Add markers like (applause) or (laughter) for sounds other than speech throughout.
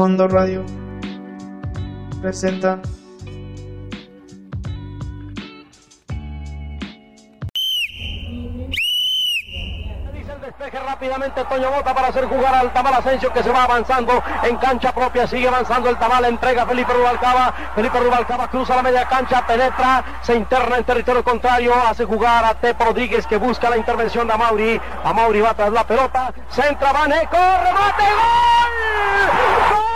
Fondo Radio presenta despeje rápidamente Toño Bota para hacer jugar al Tamal Asensio que se va avanzando en cancha propia, sigue avanzando el Tamal, entrega Felipe Rubalcaba, Felipe Rubalcaba cruza la media cancha, penetra, se interna en territorio contrario, hace jugar a Tepo Rodríguez que busca la intervención de Amauri, Amauri va tras la pelota, centra, Vaneco, remate, gol, gol.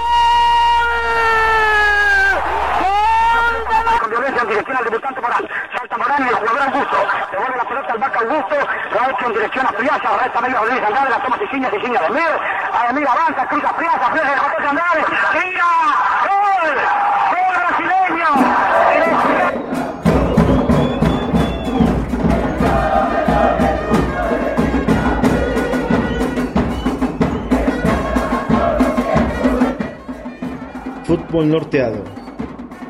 con violencia en dirección al debutante Morán. Salta Morán y el jugador Augusto. Devuelve la pelota al vaca Augusto. Lo ha hecho en dirección a Friasa. Resta medio Rodríguez Andrade. La toma Siciña, Siciña de Mir. A Mir avanza, cruza Friasa. Friasa de José Andrade. ¡Tira! ¡Gol! ¡Gol brasileño! Fútbol Norteado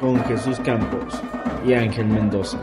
con Jesús Campos y Ángel Mendoza.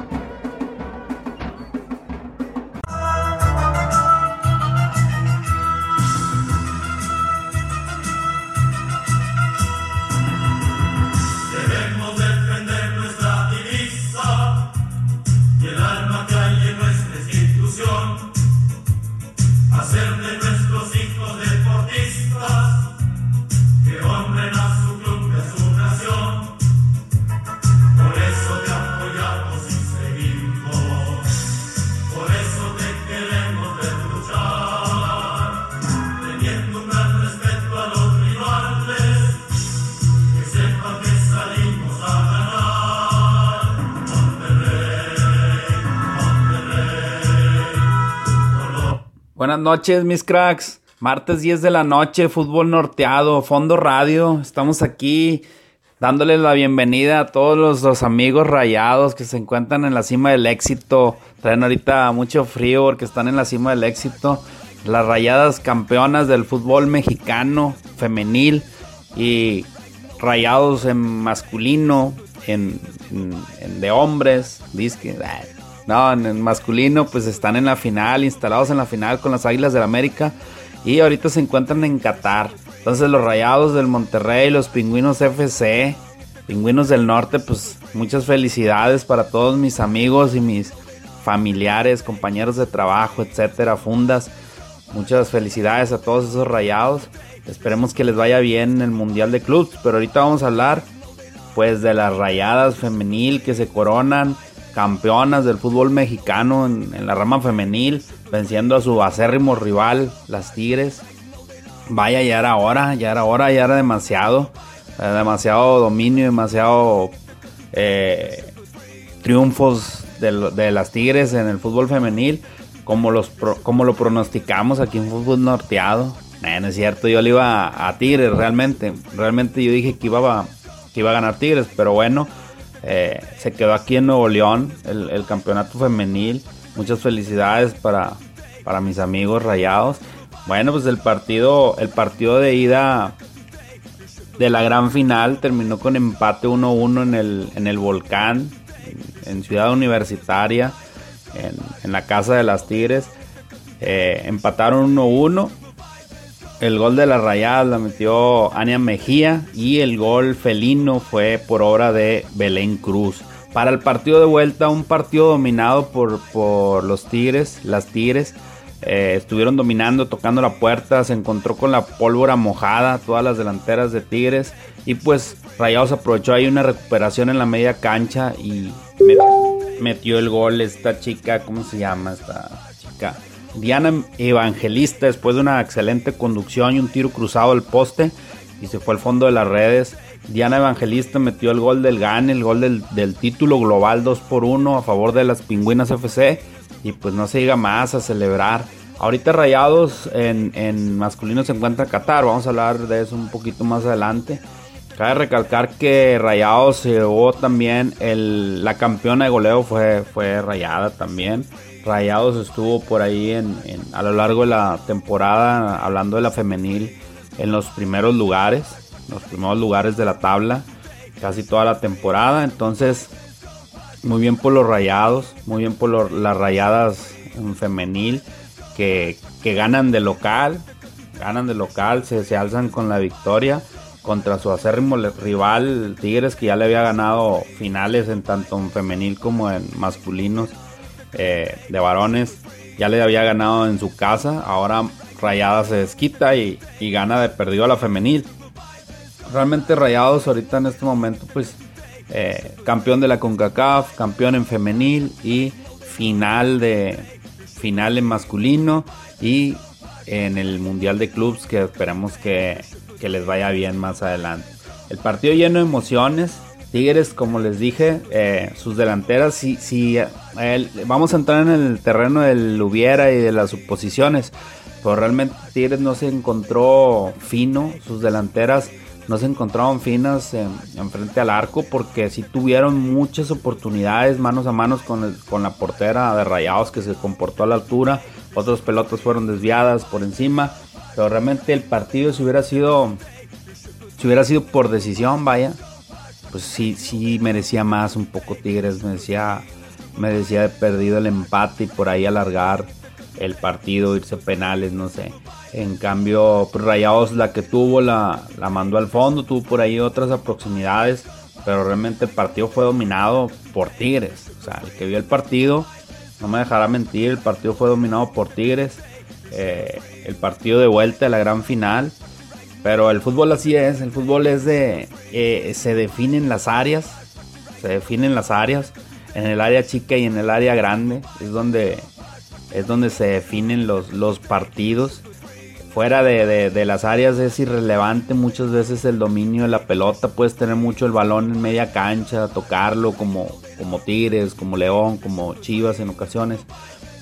Buenas noches, mis cracks. Martes 10 de la noche, fútbol norteado, fondo radio. Estamos aquí dándoles la bienvenida a todos los, amigos rayados que se encuentran en la cima del éxito. Traen ahorita mucho frío porque están en la cima del éxito. Las rayadas campeonas del fútbol mexicano, femenil y rayados en masculino, en, de hombres, disque. No, en el masculino pues están en la final, instalados en la final con las Águilas del América y ahorita se encuentran en Qatar. Entonces los Rayados del Monterrey, los Pingüinos FC, Pingüinos del Norte, pues muchas felicidades para todos mis amigos y mis familiares, compañeros de trabajo, etcétera, fundas. Muchas felicidades a todos esos Rayados. Esperemos que les vaya bien en el Mundial de Clubs, pero ahorita vamos a hablar pues de las rayadas femenil que se coronan campeonas del fútbol mexicano en, la rama femenil, venciendo a su acérrimo rival, las Tigres. Vaya, ya era hora, ya era hora, ya era demasiado, eh, demasiado dominio, demasiado eh, triunfos de, las Tigres en el fútbol femenil, como, los pro- como lo pronosticamos aquí en Fútbol Norteado. Eh, es cierto, yo le iba a, a Tigres realmente, realmente yo dije que iba a, que iba a ganar Tigres, pero bueno, eh, se quedó aquí en Nuevo León el, campeonato femenil. Muchas felicidades para, para mis amigos rayados. Bueno, pues el partido, el partido de ida de la gran final terminó con empate 1-1 en el, en el volcán, en, Ciudad Universitaria, en, en la casa de las Tigres. Eh, empataron 1-1. El gol de la rayada la metió Ania Mejía y el gol felino fue por obra de Belén Cruz. Para el partido de vuelta, un partido dominado por, por los Tigres, las Tigres. eh, estuvieron dominando, tocando la puerta, se encontró con la pólvora mojada, todas las delanteras de Tigres. Y pues Rayados aprovechó ahí una recuperación en la media cancha y met- metió el gol esta chica, ¿cómo se llama esta chica? Diana Evangelista después de una excelente conducción y un tiro cruzado al poste y se fue al fondo de las redes. Diana Evangelista metió el gol del GAN, el gol del, del título global 2 por 1 a favor de las Pingüinas FC y pues no se diga más a celebrar. Ahorita Rayados en, en masculino se encuentra Qatar, vamos a hablar de eso un poquito más adelante. Cabe recalcar que Rayados se llevó también el, la campeona de goleo fue, fue Rayada también. Rayados estuvo por ahí en, a lo largo de la temporada, hablando de la femenil, en los primeros lugares, los primeros lugares de la tabla, casi toda la temporada. Entonces, muy bien por los Rayados, muy bien por las Rayadas en femenil que, que ganan de local, ganan de local, se, se alzan con la victoria. contra su acérrimo rival Tigres que ya le había ganado finales en tanto en femenil como en masculinos eh, de varones. Ya le había ganado en su casa, ahora Rayada se desquita y, gana de perdido a la femenil. Realmente Rayados ahorita en este momento pues eh, campeón de la CONCACAF, campeón en femenil y final de final en masculino y en el Mundial de Clubs que esperamos que, les vaya bien más adelante. El partido lleno de emociones. Tigres, como les dije, eh, sus delanteras, si, vamos a entrar en el terreno del hubiera y de las suposiciones, pero realmente Tigres no se encontró fino, sus delanteras no se encontraron finas en, frente al arco porque sí tuvieron muchas oportunidades manos a manos con, con la portera de Rayados que se comportó a la altura otras pelotas fueron desviadas por encima, pero realmente el partido si hubiera sido si hubiera sido por decisión, vaya, pues sí sí merecía más un poco Tigres, merecía merecía haber perdido el empate y por ahí alargar el partido, irse a penales, no sé. En cambio, pues Rayados la que tuvo la, la mandó al fondo, tuvo por ahí otras proximidades, pero realmente el partido fue dominado por Tigres. O sea, el que vio el partido no me dejará mentir, el partido fue dominado por Tigres. Eh, el partido de vuelta de la gran final. Pero el fútbol así es, el fútbol es de... Eh, se definen las áreas, se definen las áreas, en el área chica y en el área grande, es donde, es donde se definen los, los partidos. Fuera de, de, las áreas es irrelevante muchas veces el dominio de la pelota, puedes tener mucho el balón en media cancha, tocarlo como, como Tigres, como León, como Chivas en ocasiones.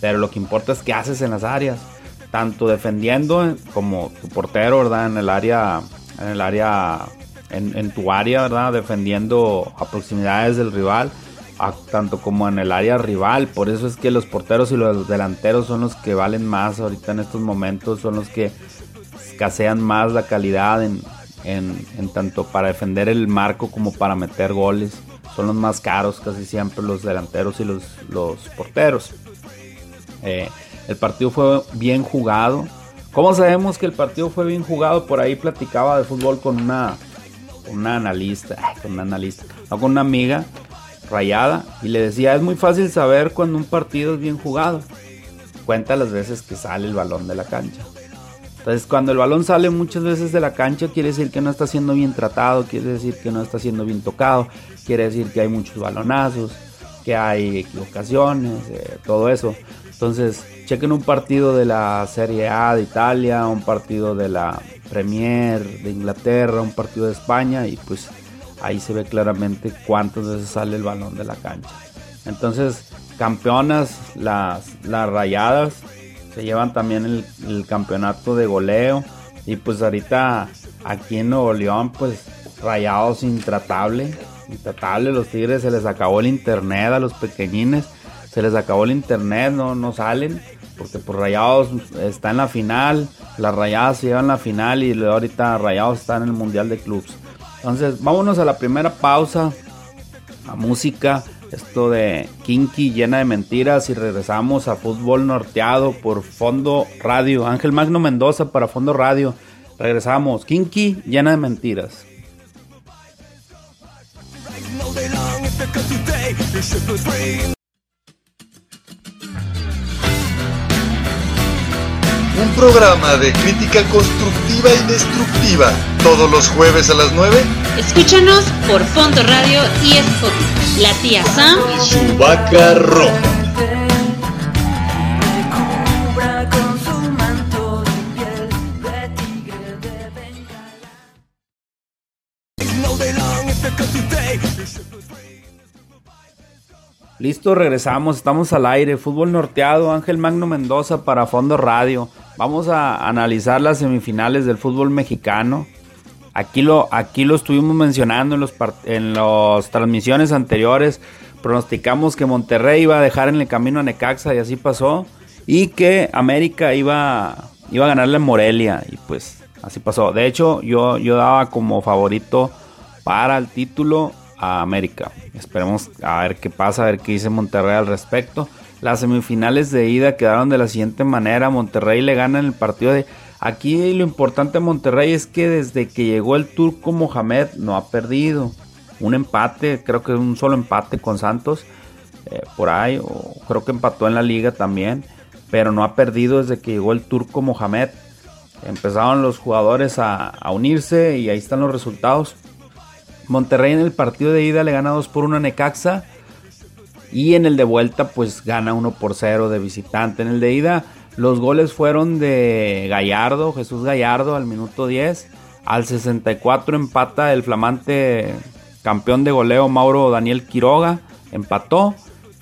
Pero lo que importa es qué haces en las áreas. Tanto defendiendo como tu portero, ¿verdad? En el área, en el área, en, tu área, ¿verdad? Defendiendo a proximidades del rival. tanto como en el área rival. Por eso es que los porteros y los delanteros son los que valen más ahorita en estos momentos. Son los que escasean más la calidad en, en tanto para defender el marco como para meter goles son los más caros casi siempre los delanteros y los, los porteros. Eh, el partido fue bien jugado. ¿Cómo sabemos que el partido fue bien jugado? Por ahí platicaba de fútbol con una, una analista, con una analista, con una amiga rayada y le decía, es muy fácil saber cuando un partido es bien jugado. Cuenta las veces que sale el balón de la cancha. Entonces, cuando el balón sale muchas veces de la cancha, quiere decir que no está siendo bien tratado, quiere decir que no está siendo bien tocado, quiere decir que hay muchos balonazos, que hay equivocaciones, eh, todo eso. Entonces, chequen un partido de la Serie A de Italia, un partido de la Premier de Inglaterra, un partido de España y pues ahí se ve claramente cuántas veces sale el balón de la cancha. Entonces, campeonas, las, las rayadas, se llevan también el, campeonato de goleo. Y pues ahorita aquí en Nuevo León, pues rayados intratable. Intratable, los tigres se les acabó el internet a los pequeñines. Se les acabó el internet, no, no salen. Porque por Rayados está en la final. Las Rayadas se llevan la final y ahorita Rayados está en el Mundial de Clubs. Entonces, vámonos a la primera pausa. A música. Esto de Kinky llena de mentiras y regresamos a fútbol norteado por Fondo Radio. Ángel Magno Mendoza para Fondo Radio. Regresamos. Kinky llena de mentiras. Un programa de crítica constructiva y destructiva. Todos los jueves a las 9. Escúchanos por Fondo Radio y Spotify. La tía Sam y su vaca roja. Listo, regresamos, estamos al aire. Fútbol norteado, Ángel Magno Mendoza para Fondo Radio. Vamos a analizar las semifinales del fútbol mexicano. Aquí lo, aquí estuvimos mencionando en, los en las transmisiones anteriores. Pronosticamos que Monterrey iba a dejar en el camino a Necaxa y así pasó. Y que América iba, iba a ganarle a Morelia. Y pues así pasó. De hecho, yo, yo daba como favorito para el título a América. Esperemos a ver qué pasa, a ver qué dice Monterrey al respecto. Las semifinales de ida quedaron de la siguiente manera. Monterrey le gana en el partido de Aquí lo importante de Monterrey es que desde que llegó el turco Mohamed no ha perdido. Un empate, creo que un solo empate con Santos eh, por ahí, o creo que empató en la liga también, pero no ha perdido desde que llegó el turco Mohamed. Empezaron los jugadores a, a unirse y ahí están los resultados. Monterrey en el partido de ida le gana 2 por 1 a Necaxa. Y en el de vuelta, pues gana 1 por 0 de visitante. En el de ida, los goles fueron de Gallardo, Jesús Gallardo al minuto 10. Al 64 empata el flamante campeón de goleo Mauro Daniel Quiroga. Empató.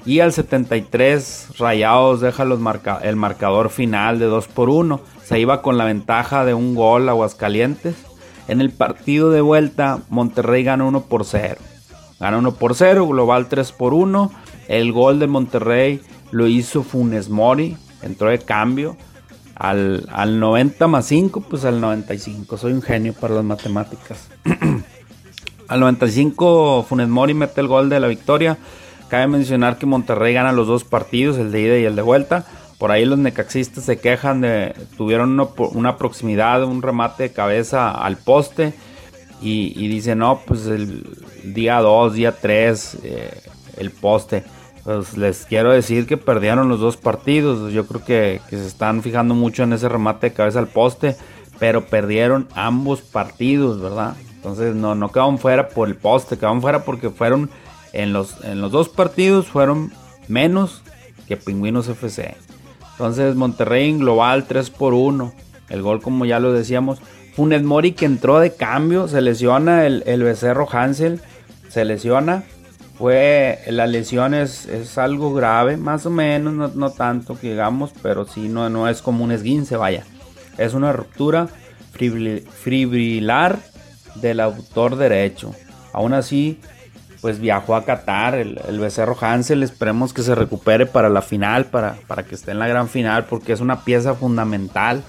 Y al 73 Rayados deja los el marcador final de 2 por 1. Se iba con la ventaja de un gol Aguascalientes. En el partido de vuelta, Monterrey gana 1 por 0. Gana 1 por 0, global 3 por 1. El gol de Monterrey lo hizo Funes Mori, entró de cambio. Al, al 90 más 5, pues al 95. Soy un genio para las matemáticas. (clears throat) al 95 Funes Mori mete el gol de la victoria. Cabe mencionar que Monterrey gana los dos partidos, el de ida y el de vuelta. Por ahí los necaxistas se quejan de. Tuvieron una, proximidad, un remate de cabeza al poste. Y, y dicen, no, pues el día 2, día 3, eh, el poste. Pues les quiero decir que perdieron los dos partidos. Yo creo que, se están fijando mucho en ese remate de cabeza al poste. Pero perdieron ambos partidos, ¿verdad? Entonces no, no quedaron fuera por el poste, quedaron fuera porque fueron en los, en los dos partidos fueron menos que Pingüinos FC. Entonces Monterrey en global 3 por 1. El gol como ya lo decíamos. Funes Mori que entró de cambio. Se lesiona el, becerro Hansel. Se lesiona. Fue, la lesión es, algo grave, más o menos, no, tanto que digamos, pero sí no, no es como un esguince, vaya. Es una ruptura fibrilar del autor derecho. Aún así, pues viajó a Qatar, el, becerro Hansel, esperemos que se recupere para la final, para, para que esté en la gran final, porque es una pieza fundamental.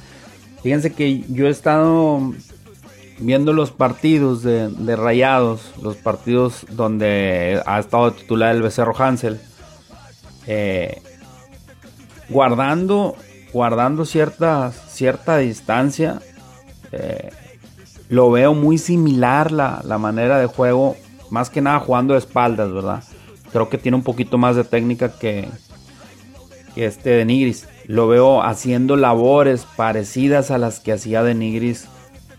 Fíjense que yo he estado viendo los partidos de, Rayados, los partidos donde ha estado titular el becerro Hansel, eh, guardando, guardando cierta, cierta distancia. Eh, lo veo muy similar la, la manera de juego más que nada jugando de espaldas, ¿verdad? Creo que tiene un poquito más de técnica que, que este de Nigris. Lo veo haciendo labores parecidas a las que hacía de Nigris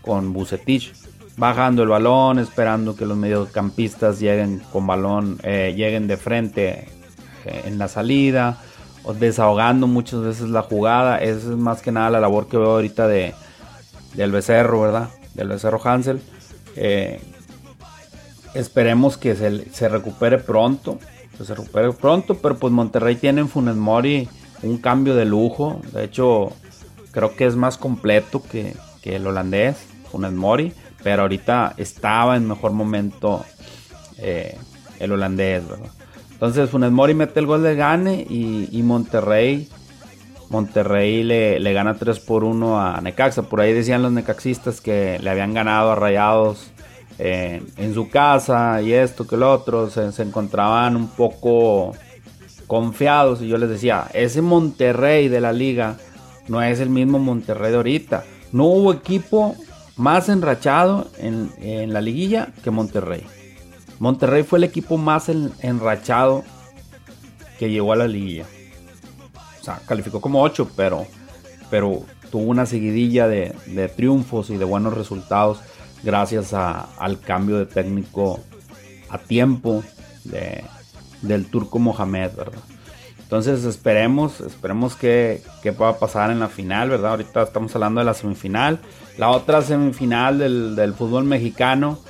con Bucetich. Bajando el balón, esperando que los mediocampistas lleguen con balón, eh, lleguen de frente eh, en la salida, o desahogando muchas veces la jugada. Esa es más que nada la labor que veo ahorita de, del becerro, ¿verdad? Del becerro Hansel. Eh, Esperemos que se, recupere pronto. Que se recupere pronto. Pero pues Monterrey tiene en Funes Mori un cambio de lujo. De hecho, creo que es más completo que, el holandés, Funes Mori. Pero ahorita estaba en mejor momento eh, el holandés, Entonces Funes Mori mete el gol de gane y, Monterrey. Monterrey le, le, gana 3 por 1 a Necaxa. Por ahí decían los necaxistas que le habían ganado a Rayados en su casa y esto que lo otro, se, encontraban un poco confiados y yo les decía, ese Monterrey de la liga no es el mismo Monterrey de ahorita. No hubo equipo más enrachado en, la liguilla que Monterrey. Monterrey fue el equipo más enrachado que llegó a la liguilla. O sea, calificó como 8, pero, pero tuvo una seguidilla de, triunfos y de buenos resultados gracias al cambio de técnico a tiempo de, del turco Mohamed, ¿verdad? Entonces esperemos, esperemos que, que, pueda pasar en la final, ¿verdad? Ahorita estamos hablando de la semifinal. La otra semifinal del, del fútbol mexicano,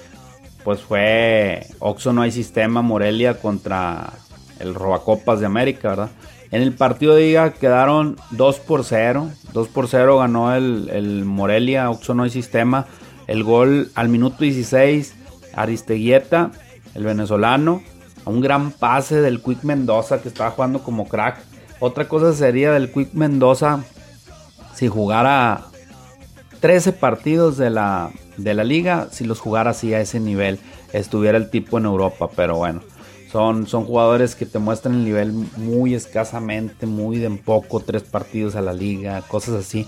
pues fue Oxo No hay sistema Morelia contra el Robacopas de América, ¿verdad? En el partido de Liga quedaron 2 por 0. 2 por 0 ganó el, el Morelia, Oxo No hay sistema. El gol al minuto 16, Aristeguieta, el venezolano, a un gran pase del Quick Mendoza que estaba jugando como crack. Otra cosa sería del Quick Mendoza si jugara 13 partidos de la, de la liga, si los jugara así a ese nivel, estuviera el tipo en Europa, pero bueno. Son, son, jugadores que te muestran el nivel muy escasamente, muy de en poco, tres partidos a la liga, cosas así.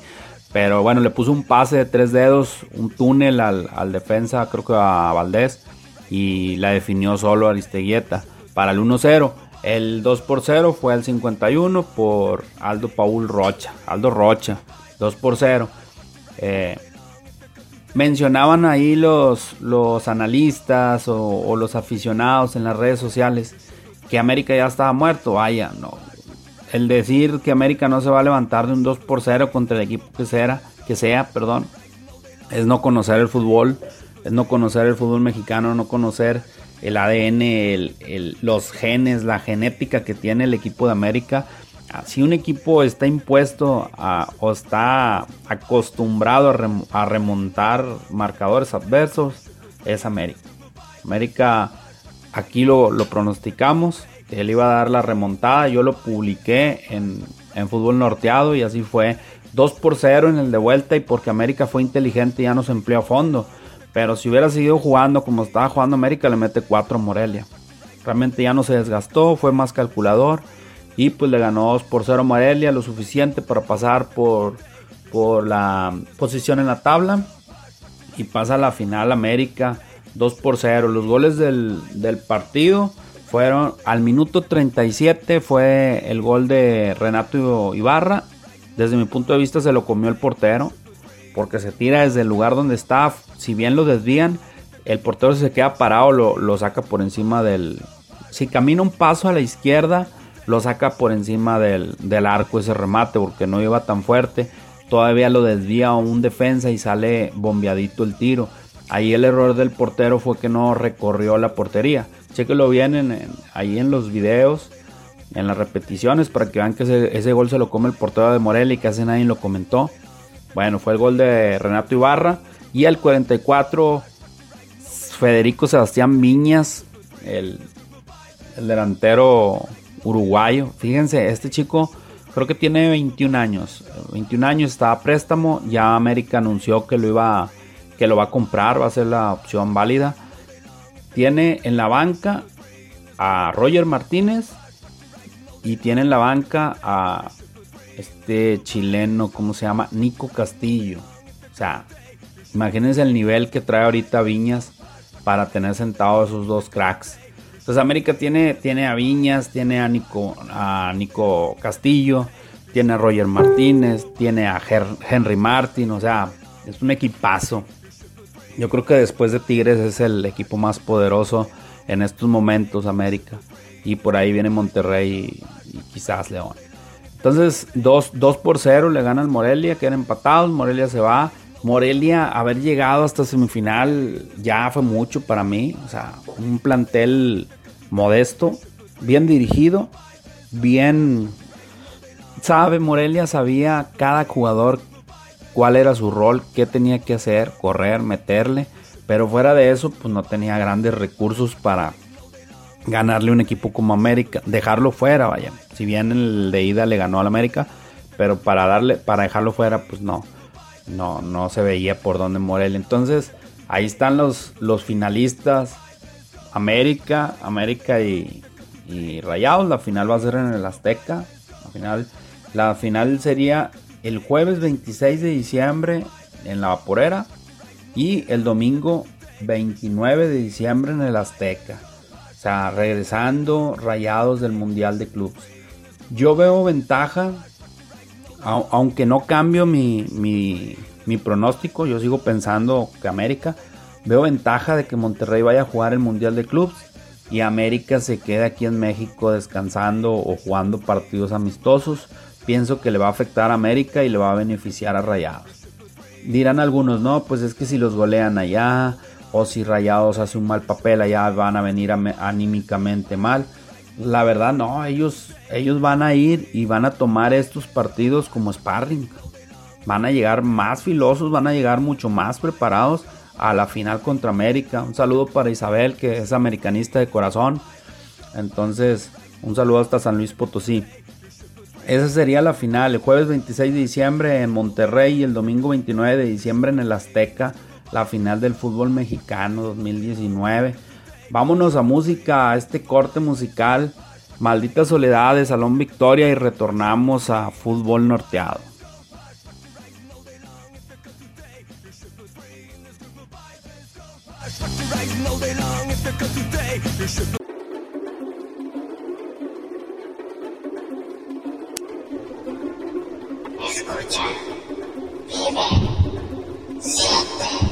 Pero bueno, le puso un pase de tres dedos, un túnel al, al defensa, creo que a Valdés, y la definió solo Aristeguieta para el 1-0. El 2 por 0 fue al 51 por Aldo Paul Rocha. Aldo Rocha, 2 por 0. Eh, mencionaban ahí los, los analistas o, o, los aficionados en las redes sociales que América ya estaba muerto. Vaya, no. El decir que América no se va a levantar de un 2 por 0 contra el equipo que sea, que sea, perdón, es no conocer el fútbol, es no conocer el fútbol mexicano, no conocer el ADN, el, los genes, la genética que tiene el equipo de América. Si un equipo está impuesto a, o está acostumbrado a, rem, a, remontar marcadores adversos, es América. América, aquí lo, pronosticamos, él iba a dar la remontada, yo lo publiqué en, Fútbol Norteado y así fue. 2 por 0 en el de vuelta y porque América fue inteligente ya nos empleó a fondo. Pero si hubiera seguido jugando como estaba jugando América, le mete 4 a Morelia. Realmente ya no se desgastó, fue más calculador. Y pues le ganó 2 por 0 a Morelia, lo suficiente para pasar por, por la posición en la tabla. Y pasa a la final América 2 por 0. Los goles del, del partido fueron al minuto 37 fue el gol de Renato Ibarra. Desde mi punto de vista se lo comió el portero porque se tira desde el lugar donde está. Si bien lo desvían, el portero se queda parado, lo, saca por encima del. Si camina un paso a la izquierda, lo saca por encima del, del arco ese remate, porque no iba tan fuerte. Todavía lo desvía un defensa y sale bombeadito el tiro. Ahí el error del portero fue que no recorrió la portería. Chequenlo bien en, ahí en los videos, en las repeticiones, para que vean que ese, ese gol se lo come el portero de Morelia y casi nadie lo comentó. Bueno, fue el gol de Renato Ibarra. Y al 44, Federico Sebastián Viñas, el, el, delantero uruguayo. Fíjense, este chico creo que tiene 21 años. 21 años, estaba a préstamo. Ya América anunció que lo iba que lo va a comprar, va a ser la opción válida. Tiene en la banca a Roger Martínez y tiene en la banca a este chileno, ¿cómo se llama? Nico Castillo. O sea, imagínense el nivel que trae ahorita Viñas para tener sentados esos dos cracks. Entonces América tiene, tiene a Viñas, tiene a Nico, a Nico Castillo, tiene a Roger Martínez, tiene a Henry Martin, o sea, es un equipazo. Yo creo que después de Tigres es el equipo más poderoso en estos momentos América. Y por ahí viene Monterrey y, quizás León. Entonces, 2, 2 por 0 le gana al Morelia, quedan empatados, Morelia se va. Morelia, haber llegado hasta semifinal ya fue mucho para mí. O sea, un plantel modesto, bien dirigido, bien... Sabe, Morelia sabía cada jugador cuál era su rol, qué tenía que hacer, correr, meterle. Pero fuera de eso, pues no tenía grandes recursos para ganarle un equipo como América, dejarlo fuera, vaya. Si bien el de ida le ganó al América, pero para darle, para dejarlo fuera, pues no, no, no se veía por dónde Morelia. Entonces, ahí están los, los finalistas. América, América y, Rayados. La final va a ser en el Azteca. La final, la final sería el jueves 26 de diciembre en la Vaporera y el domingo 29 de diciembre en el Azteca. O sea, regresando rayados del Mundial de Clubes. Yo veo ventaja, aunque no cambio mi, mi, pronóstico, yo sigo pensando que América, veo ventaja de que Monterrey vaya a jugar el Mundial de Clubes y América se quede aquí en México descansando o jugando partidos amistosos. Pienso que le va a afectar a América y le va a beneficiar a Rayados. Dirán algunos, no, pues es que si los golean allá, o si Rayados hace un mal papel allá van a venir anímicamente mal. La verdad no, ellos, ellos van a ir y van a tomar estos partidos como sparring. Van a llegar más filosos, van a llegar mucho más preparados a la final contra América. Un saludo para Isabel, que es americanista de corazón. Entonces, un saludo hasta San Luis Potosí. Esa sería la final, el jueves 26 de diciembre en Monterrey y el domingo 29 de diciembre en el Azteca la final del fútbol mexicano 2019. Vámonos a música, a este corte musical. Maldita soledad de Salón Victoria y retornamos a fútbol norteado. Escucha, vive, siente.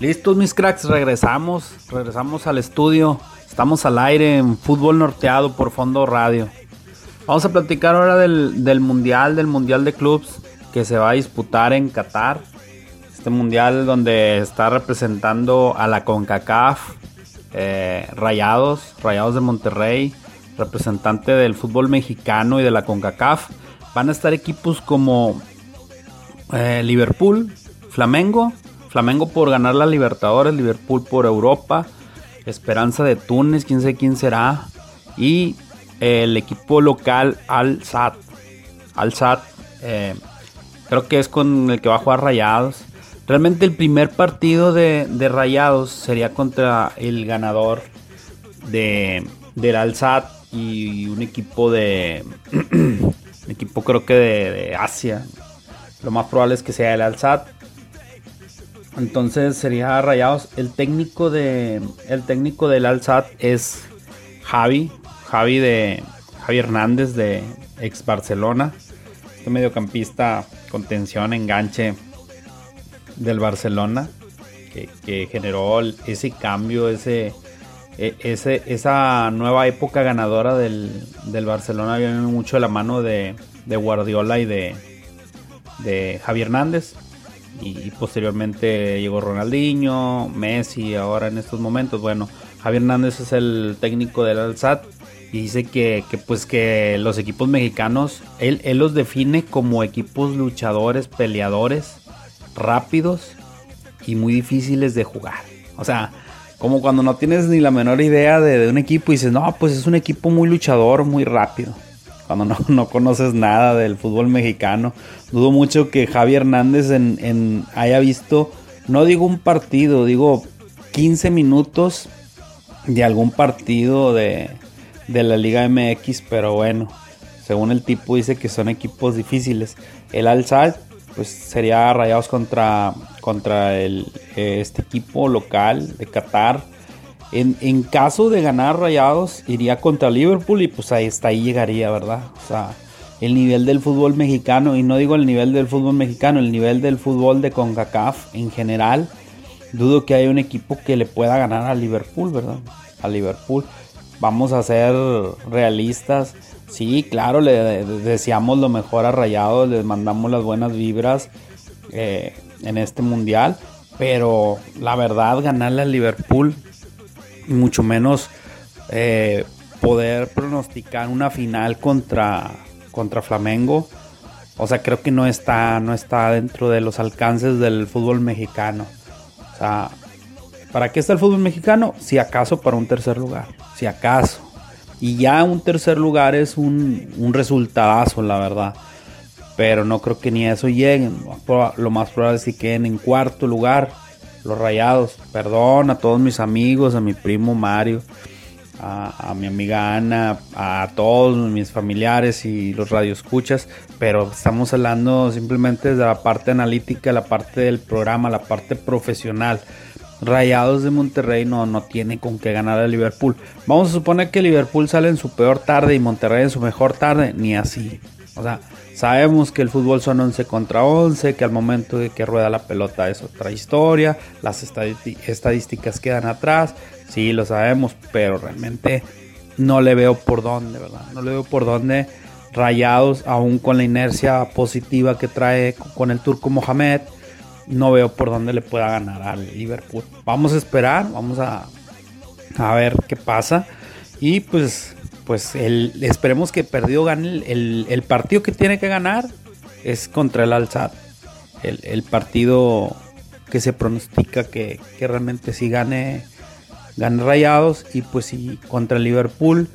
Listos mis cracks, regresamos, regresamos al estudio. Estamos al aire en fútbol norteado por Fondo Radio. Vamos a platicar ahora del, del mundial, del mundial de clubs que se va a disputar en Qatar. Este mundial donde está representando a la CONCACAF, eh, Rayados, Rayados de Monterrey, representante del fútbol mexicano y de la CONCACAF. Van a estar equipos como eh, Liverpool, Flamengo, Flamengo por ganar la Libertadores, Liverpool por Europa, Esperanza de Túnez, quién sé quién será, y eh, el equipo local Al Sat. Al Sat, eh, creo que es con el que va a jugar Rayados. Realmente el primer partido de, Rayados sería contra el ganador de, del Al Sat y un equipo de. (clears throat) equipo creo que de Asia. Lo más probable es que sea el Al Sat. Entonces sería Rayados. El técnico de. El técnico del Alsat es Javi. Javi de. Javi Hernández de ex Barcelona. Este mediocampista con tensión, enganche del Barcelona. Que, que generó ese cambio, ese, e, ese, esa nueva época ganadora del, del Barcelona viene mucho de la mano de, de Guardiola y de, de Javi Hernández y posteriormente llegó Ronaldinho, Messi, ahora en estos momentos, bueno, Javier Hernández es el técnico del Alsat y dice que, pues que los equipos mexicanos, él, los define como equipos luchadores, peleadores, rápidos y muy difíciles de jugar. O sea, como cuando no tienes ni la menor idea de, de un equipo y dices, no, pues es un equipo muy luchador, muy rápido cuando no, (laughs) no, conoces nada del fútbol mexicano. Dudo mucho que Javi Hernández en, haya visto, no digo un partido, digo 15 minutos de algún partido de, de la Liga MX, pero bueno, según el tipo dice que son equipos difíciles. El Al-Sadd pues sería rayados contra, contra el, este equipo local de Qatar en, caso de ganar Rayados, iría contra Liverpool y pues ahí está, ahí llegaría, ¿verdad? O sea, el nivel del fútbol mexicano, y no digo el nivel del fútbol mexicano, el nivel del fútbol de CONCACAF en general, dudo que haya un equipo que le pueda ganar a Liverpool, ¿verdad? A Liverpool. Vamos a ser realistas. Sí, claro, le deseamos lo mejor a Rayados, les mandamos las buenas vibras eh, en este mundial. Pero la verdad, ganarle a Liverpool y mucho menos eh, poder pronosticar una final contra, contra Flamengo. O sea, creo que no está, no está dentro de los alcances del fútbol mexicano. O sea, ¿para qué está el fútbol mexicano? Si acaso para un tercer lugar. Si acaso. Y ya un tercer lugar es un, un resultadazo, la verdad. Pero no creo que ni eso lleguen. Lo más probable es que queden en cuarto lugar los rayados. Perdón a todos mis amigos, a mi primo Mario, a, mi amiga Ana, a todos mis familiares y los radioescuchas, pero estamos hablando simplemente de la parte analítica, la parte del programa, la parte profesional. Rayados de Monterrey no, no tiene con qué ganar a Liverpool. Vamos a suponer que Liverpool sale en su peor tarde y Monterrey en su mejor tarde, ni así. O sea, sabemos que el fútbol son 11 contra 11, que al momento de que rueda la pelota es otra historia, las estadísticas quedan atrás, sí lo sabemos, pero realmente no le veo por dónde, ¿verdad? No le veo por dónde rayados, aún con la inercia positiva que trae con el turco Mohamed, no veo por dónde le pueda ganar al Liverpool. Vamos a esperar, vamos a, a ver qué pasa. Y pues pues el, esperemos que perdió gane el, partido que tiene que ganar es contra el Alzad. El, partido que se pronostica que, realmente si gane, gane Rayados y pues si contra el Liverpool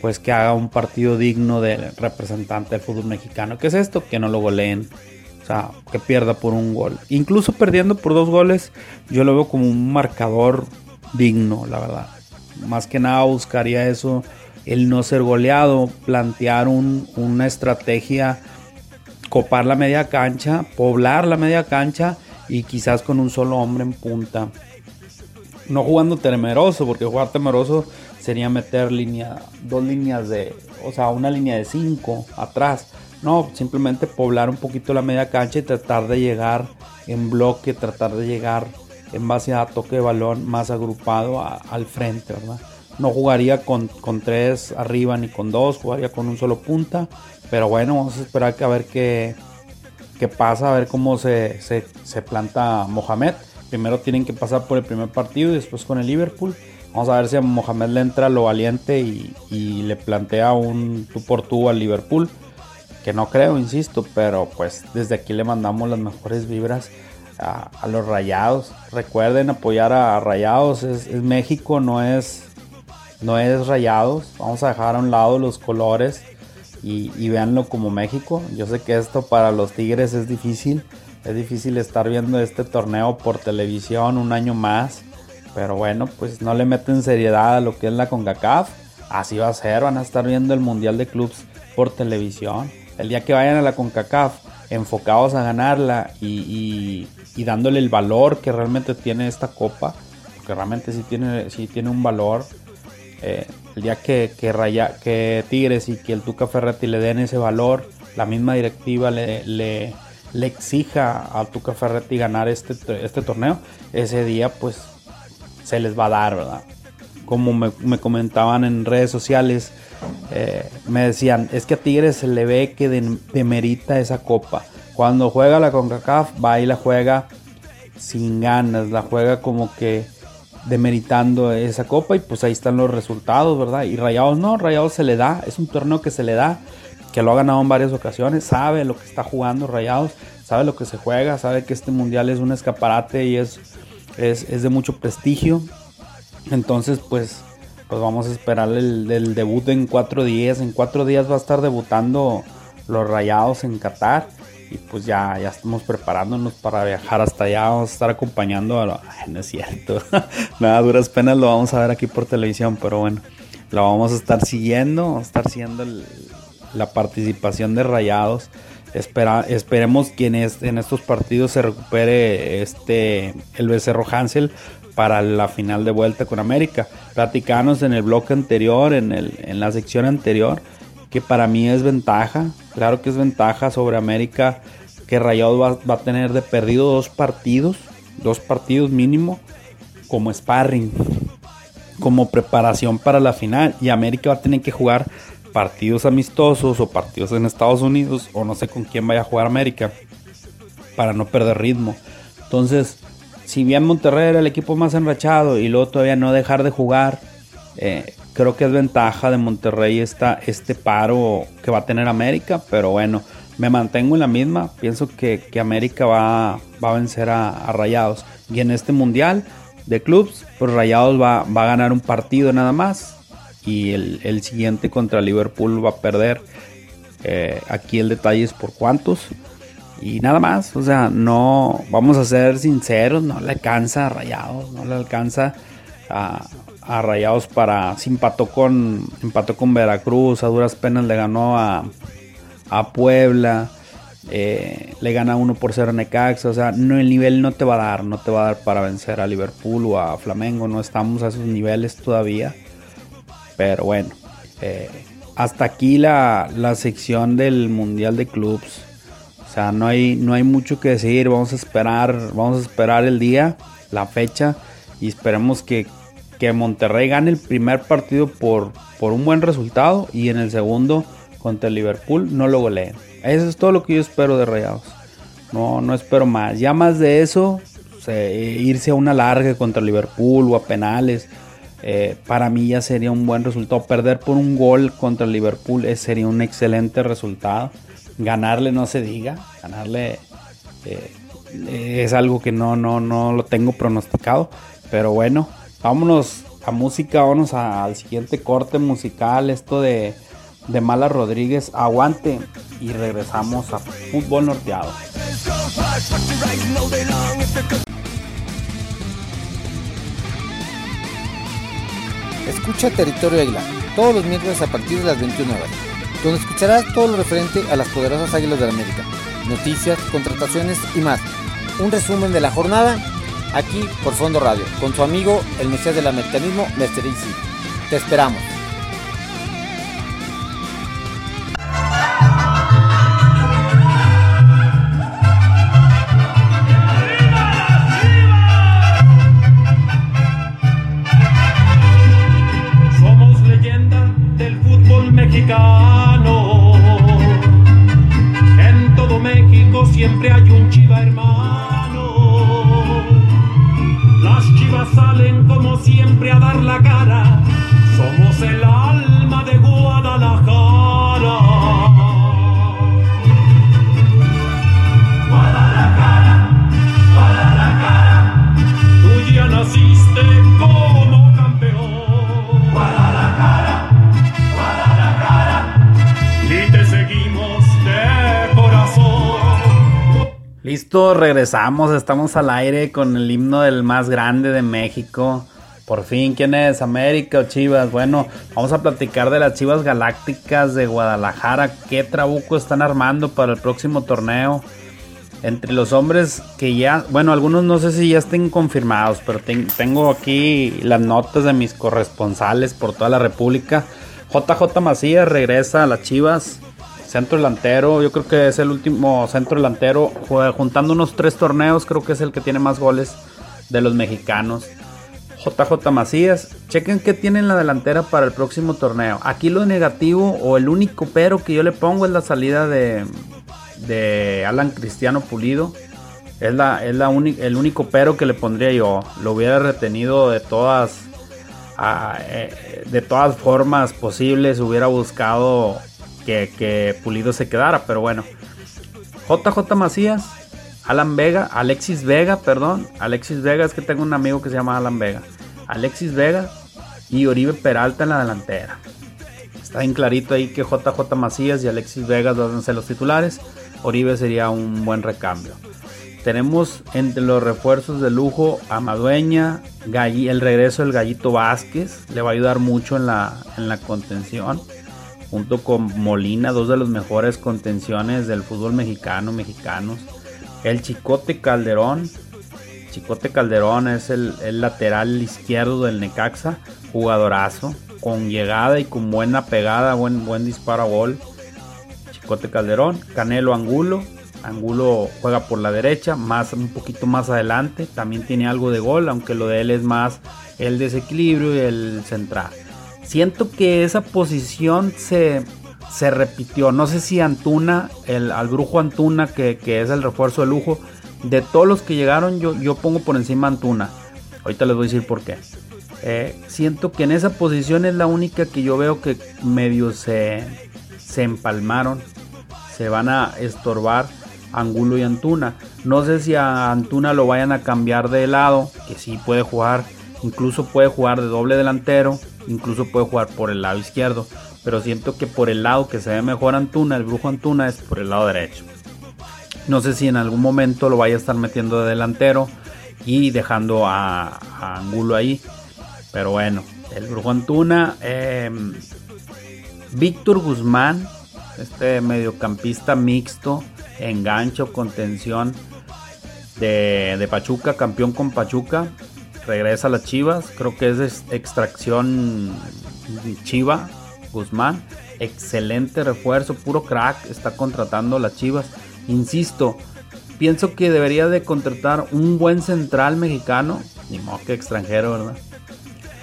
pues que haga un partido digno del representante del fútbol mexicano. ¿Qué es esto? Que no lo goleen. O sea, que pierda por un gol. Incluso perdiendo por dos goles, yo lo veo como un marcador digno, la verdad. Más que nada buscaría eso, el no ser goleado, plantear una estrategia, copar la media cancha, poblar la media cancha y quizás con un solo hombre en punta. No jugando temeroso, porque jugar temeroso sería meter línea, dos líneas de, o sea, una línea de cinco atrás. No, simplemente poblar un poquito la media cancha y tratar de llegar en bloque, tratar de llegar en base a toque de balón más agrupado al frente, ¿verdad? No jugaría con, con, tres arriba ni con dos, jugaría con un solo punta. Pero bueno, vamos a esperar a ver qué, qué pasa, a ver cómo se, se, planta Mohamed. Primero tienen que pasar por el primer partido y después con el Liverpool. Vamos a ver si a Mohamed le entra lo valiente y, y le plantea un tú por tú al Liverpool. Que no creo, insisto, pero pues desde aquí le mandamos las mejores vibras a, los rayados. Recuerden apoyar a, rayados. Es, México, no es, no es rayados. Vamos a dejar a un lado los colores y, y véanlo como México. Yo sé que esto para los Tigres es difícil. Es difícil estar viendo este torneo por televisión un año más. Pero bueno, pues no le meten seriedad a lo que es la CONCACAF. Así va a ser, van a estar viendo el Mundial de Clubs por televisión. El día que vayan a la CONCACAF enfocados a ganarla y, dándole el valor que realmente tiene esta copa, porque realmente sí tiene, sí tiene un valor. El día que, que, Raya, que Tigres y que el Tuca Ferretti le den ese valor, la misma directiva le, le, exija a Tuca Ferretti ganar este, este torneo, ese día pues se les va a dar, ¿verdad? Como me, me comentaban en redes sociales, eh, me decían, es que a Tigres se le ve que demerita esa copa. Cuando juega la CONCACAF, va y la juega sin ganas, la juega como que demeritando esa copa y pues ahí están los resultados, ¿verdad? Y Rayados no, Rayados se le da, es un torneo que se le da, que lo ha ganado en varias ocasiones, sabe lo que está jugando Rayados, sabe lo que se juega, sabe que este mundial es un escaparate y es, es, es de mucho prestigio. Entonces, pues pues vamos a esperar el, debut en cuatro días. En cuatro días va a estar debutando los Rayados en Qatar. Y pues ya, ya estamos preparándonos para viajar hasta allá. Vamos a estar acompañando a... no es cierto. (laughs) Nada, duras penas lo vamos a ver aquí por televisión. Pero bueno, lo vamos a estar siguiendo. Vamos a estar siguiendo la participación de Rayados. Espera, esperemos que en, en, estos partidos se recupere este el Becerro Hansel para la final de vuelta con América. Platicamos en el bloque anterior, en, el, en la sección anterior, que para mí es ventaja, claro que es ventaja sobre América, que Rayados va, va, a tener de perdido dos partidos, dos partidos mínimo, como sparring, como preparación para la final, y América va a tener que jugar partidos amistosos o partidos en Estados Unidos, o no sé con quién vaya a jugar América, para no perder ritmo. Entonces, si bien Monterrey era el equipo más enrachado y luego todavía no dejar de jugar, eh, creo que es ventaja de Monterrey esta, este paro que va a tener América, pero bueno, me mantengo en la misma, pienso que, América va, va, a vencer a, Rayados. Y en este mundial de clubs, pues Rayados va, a ganar un partido nada más y el, siguiente contra Liverpool va a perder. Eh, aquí el detalle es por cuántos. Y nada más, o sea, no, vamos a ser sinceros, no le alcanza a Rayados, no le alcanza a, Rayados para, se empató con, empató con Veracruz, a duras penas le ganó a, a Puebla, eh, le gana 1 por 0 a Necaxa, o sea, no, el nivel no te va a dar, no te va a dar para vencer a Liverpool o a Flamengo, no estamos a esos niveles todavía, pero bueno, eh, hasta aquí la, la sección del Mundial de Clubs. O sea, no hay, no hay mucho que decir. Vamos a esperar, vamos a esperar el día, la fecha. Y esperemos que, que Monterrey gane el primer partido por, por un buen resultado. Y en el segundo, contra el Liverpool, no lo goleen. Eso es todo lo que yo espero de Rayados. No, no espero más. Ya más de eso, irse a una larga contra el Liverpool o a penales. Eh, para mí ya sería un buen resultado. Perder por un gol contra el Liverpool eh, sería un excelente resultado ganarle no se diga, ganarle eh, es algo que no, no, no lo tengo pronosticado, pero bueno, vámonos a música, vámonos al siguiente corte musical, esto de, de Mala Rodríguez, aguante y regresamos a fútbol norteado. Escucha Territorio Águila todos los miércoles a partir de las 21 horas, donde escucharás todo lo referente a las poderosas Águilas de la América, noticias, contrataciones y más. Un resumen de la jornada aquí por Fondo Radio, con su amigo el Mesías del Americanismo, Mr. Easy. Te esperamos. Regresamos, estamos al aire con el himno del más grande de México. Por fin, ¿quién es? ¿América o Chivas? Bueno, vamos a platicar de las Chivas Galácticas de Guadalajara. ¿Qué trabuco están armando para el próximo torneo? Entre los hombres que ya, bueno, algunos no sé si ya estén confirmados, pero ten- tengo aquí las notas de mis corresponsales por toda la República. JJ Macías regresa a las Chivas, centro delantero, yo creo que es el último centro delantero, juntando unos tres torneos, creo que es el que tiene más goles de los mexicanos. JJ Macías, chequen qué tiene en la delantera para el próximo torneo. Aquí lo negativo o el único pero que yo le pongo es la salida de, de Alan Cristiano Pulido. Es, la, es la uni- el único pero que le pondría yo. Lo hubiera retenido de todas, ah, eh, de todas formas posibles. Hubiera buscado que, Pulido se quedara, pero bueno. JJ Macías, Alan Vega, Alexis Vega, perdón. Alexis Vega, es que tengo un amigo que se llama Alan Vega. Alexis Vega y Oribe Peralta en la delantera. Está bien clarito ahí que JJ Macías y Alexis Vega van a ser los titulares. Oribe sería un buen recambio. Tenemos entre los refuerzos de lujo a Madueña, el regreso del Gallito Vázquez, le va a ayudar mucho en la, en la contención, junto con Molina, dos de los mejores contenciones del fútbol mexicano, mexicanos. El Chicote Calderón, Chicote Calderón es el, el lateral izquierdo del Necaxa, jugadorazo, con llegada y con buena pegada, buen, buen disparo a gol. Chicote Calderón, Canelo Angulo, Angulo juega por la derecha, más un poquito más adelante, también tiene algo de gol, aunque lo de él es más el desequilibrio y el central. Siento que esa posición se, se repitió. No sé si Antuna, el, al brujo Antuna, que, que es el refuerzo de lujo, de todos los que llegaron, yo, yo pongo por encima Antuna. Ahorita les voy a decir por qué. Eh, siento que en esa posición es la única que yo veo que medio se, se empalmaron. Se van a estorbar Angulo y Antuna. No sé si a Antuna lo vayan a cambiar de lado, que sí puede jugar. Incluso puede jugar de doble delantero. Incluso puede jugar por el lado izquierdo. Pero siento que por el lado que se ve mejor Antuna, el brujo Antuna, es por el lado derecho. No sé si en algún momento lo vaya a estar metiendo de delantero y dejando a, Angulo ahí. Pero bueno, el Brujo Antuna. eh, Víctor Guzmán, este mediocampista mixto, engancho, contención de Pachuca, campeón con Pachuca. Regresa a las Chivas, creo que es ex- extracción Chiva, Guzmán. Excelente refuerzo, puro crack, está contratando las Chivas. Insisto, pienso que debería de contratar un buen central mexicano, ni modo que extranjero, ¿verdad?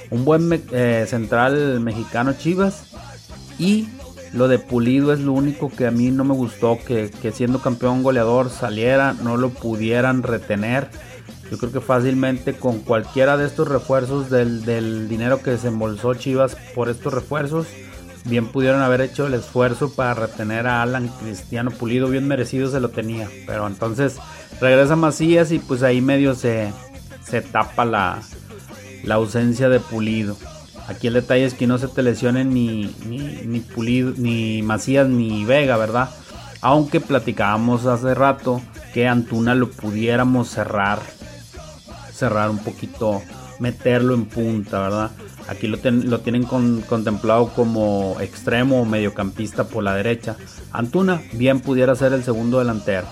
Un buen eh, central mexicano Chivas y lo de Pulido es lo único que a mí no me gustó, que, que siendo campeón goleador saliera, no lo pudieran retener. Yo creo que fácilmente con cualquiera de estos refuerzos del, dinero que desembolsó Chivas por estos refuerzos, bien pudieron haber hecho el esfuerzo para retener a Alan Cristiano Pulido, bien merecido se lo tenía. Pero entonces regresa Macías y pues ahí medio se, se tapa la, la ausencia de Pulido. Aquí el detalle es que no se te lesionen ni, ni, ni Pulido, ni Macías, ni Vega, ¿verdad? Aunque platicábamos hace rato que Antuna lo pudiéramos cerrar, cerrar un poquito, meterlo en punta, ¿verdad? Aquí lo, lo tienen contemplado como extremo o mediocampista por la derecha. Antuna bien pudiera ser el segundo delantero.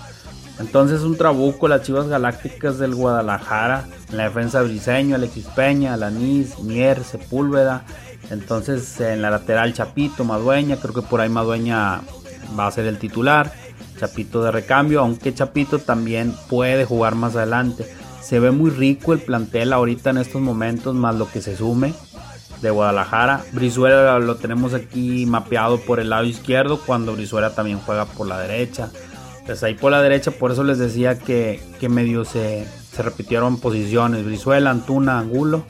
Entonces un trabuco, las Chivas Galácticas del Guadalajara, en la defensa Briseño, Alexis Peña, Lanís, Mier, Sepúlveda. Entonces en la lateral Chapito, Madueña, creo que por ahí Madueña va a ser el titular. Chapito de recambio, aunque Chapito también puede jugar más adelante. Se ve muy rico el plantel ahorita en estos momentos, más lo que se sume de Guadalajara. Brizuela lo tenemos aquí mapeado por el lado izquierdo, cuando Brizuela también juega por la derecha. Pues ahí por la derecha, por eso les decía que, que medio se, se repitieron posiciones. Brizuela, Antuna, Angulo.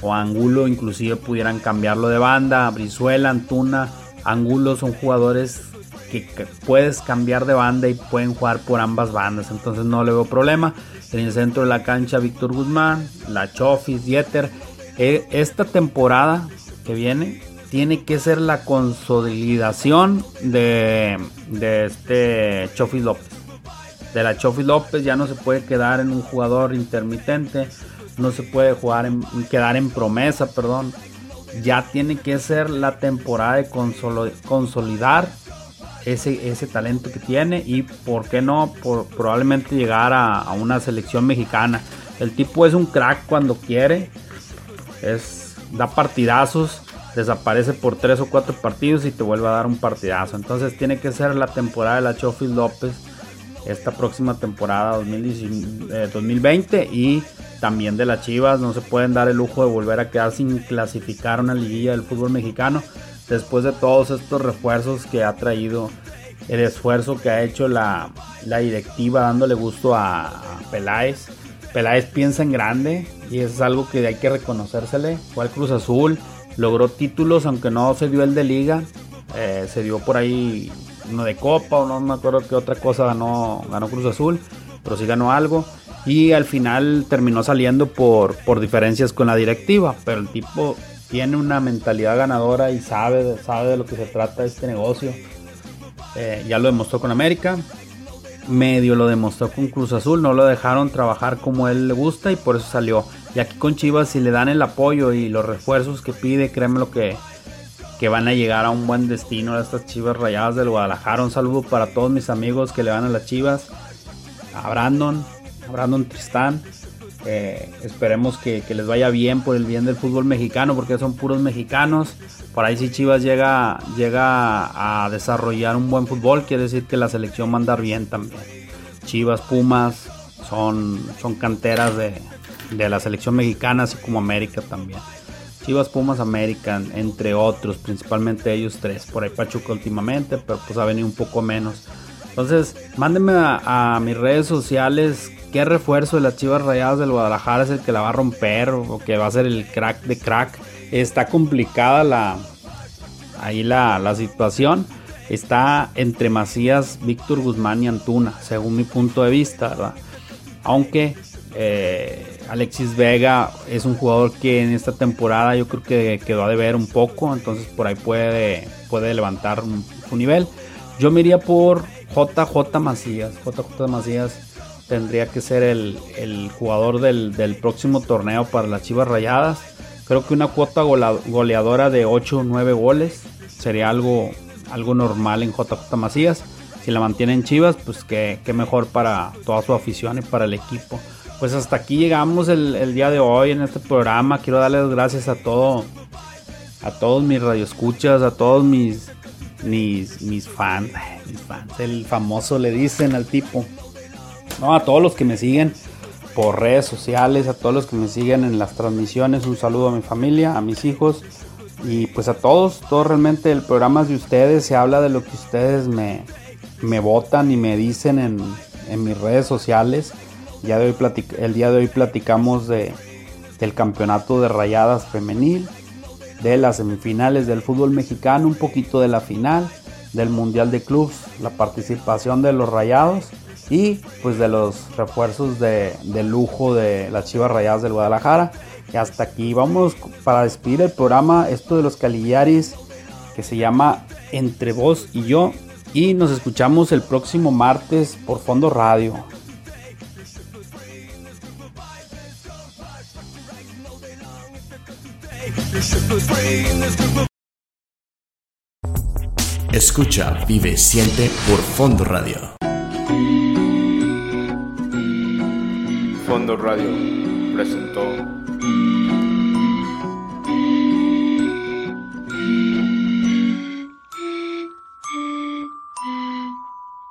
O Angulo inclusive pudieran cambiarlo de banda. Brizuela, Antuna, Angulo son jugadores que, puedes cambiar de banda y pueden jugar por ambas bandas. Entonces no le veo problema. En el centro de la cancha Víctor Guzmán, la Chofis, Dieter. E, esta temporada que viene tiene que ser la consolidación de, de este Chofi López. De la Chofi López ya no se puede quedar en un jugador intermitente, no se puede jugar en, quedar en promesa, perdón. Ya tiene que ser la temporada de consolidar ese, ese talento que tiene y por qué no por, probablemente llegar a, a una selección mexicana. El tipo es un crack cuando quiere, es da partidazos desaparece por tres o cuatro partidos y te vuelve a dar un partidazo. Entonces tiene que ser la temporada de la Chofis López esta próxima temporada 2020 eh, y también de las Chivas. No se pueden dar el lujo de volver a quedar sin clasificar una liguilla del fútbol mexicano después de todos estos refuerzos que ha traído el esfuerzo que ha hecho la, directiva dándole gusto a, Peláez. Peláez piensa en grande y es algo que hay que reconocérsele. Fue al Cruz Azul, logró títulos, aunque no se dio el de liga. Eh, se dio por ahí uno de Copa o no me acuerdo qué otra cosa ganó, ganó Cruz Azul, pero sí ganó algo. Y al final terminó saliendo por, por diferencias con la directiva, pero el tipo tiene una mentalidad ganadora y sabe, sabe de lo que se trata este negocio. Eh, ya lo demostró con América, medio lo demostró con Cruz Azul, no lo dejaron trabajar como él le gusta y por eso salió. Y aquí con Chivas, si le dan el apoyo y los refuerzos que pide, créeme lo que, que van a llegar a un buen destino a estas Chivas rayadas del Guadalajara. Un saludo para todos mis amigos que le van a las Chivas, a Brandon, a Brandon Tristán. Esperemos que, les vaya bien por el bien del fútbol mexicano, porque son puros mexicanos. Por ahí si Chivas llega, llega a desarrollar un buen fútbol, quiere decir que la selección va a andar bien también. Chivas, Pumas, son, son canteras de, de la selección mexicana, así como América también. Chivas, Pumas, América, entre otros, principalmente ellos tres. Por ahí Pachuca últimamente, pero pues ha venido un poco menos. Entonces, mándenme a, mis redes sociales qué refuerzo de las Chivas Rayadas del Guadalajara es el que la va a romper o que va a ser el crack de crack. Está complicada la ahí la, la situación. Está entre Macías, Víctor Guzmán y Antuna, según mi punto de vista, ¿verdad? Aunque eh, Alexis Vega es un jugador que en esta temporada yo creo que quedó a deber un poco, entonces por ahí puede, puede levantar su nivel. Yo me iría por JJ Macías. JJ Macías tendría que ser el, jugador del, próximo torneo para las Chivas Rayadas. Creo que una cuota goleadora de 8 o 9 goles sería algo, algo normal en JJ Macías. Si la mantienen Chivas, pues que, que mejor para toda su afición y para el equipo pues hasta aquí llegamos el, día de hoy en este programa. Quiero darles gracias a todo, a todos mis radioescuchas, a todos mis, mis, mis fans, (laughs) mis fans, el famoso le dicen al tipo. No, a todos los que me siguen por redes sociales, a todos los que me siguen en las transmisiones, un saludo a mi familia, a mis hijos y pues a todos, todo realmente el programa es de ustedes, se habla de lo que ustedes me, me votan y me dicen en, en mis redes sociales. De hoy el día de hoy platicamos de, del campeonato de rayadas femenil, de las semifinales del fútbol mexicano, un poquito de la final, del Mundial de Clubs, la participación de los rayados y pues de los refuerzos de, lujo de las Chivas Rayadas del Guadalajara. Y hasta aquí vamos para despedir el programa, esto de los Calillaris, que se llama Entre vos y yo. Y nos escuchamos el próximo martes por Fondo Radio. Escucha, vive, siente por Fondo Radio. Fondo Radio presentó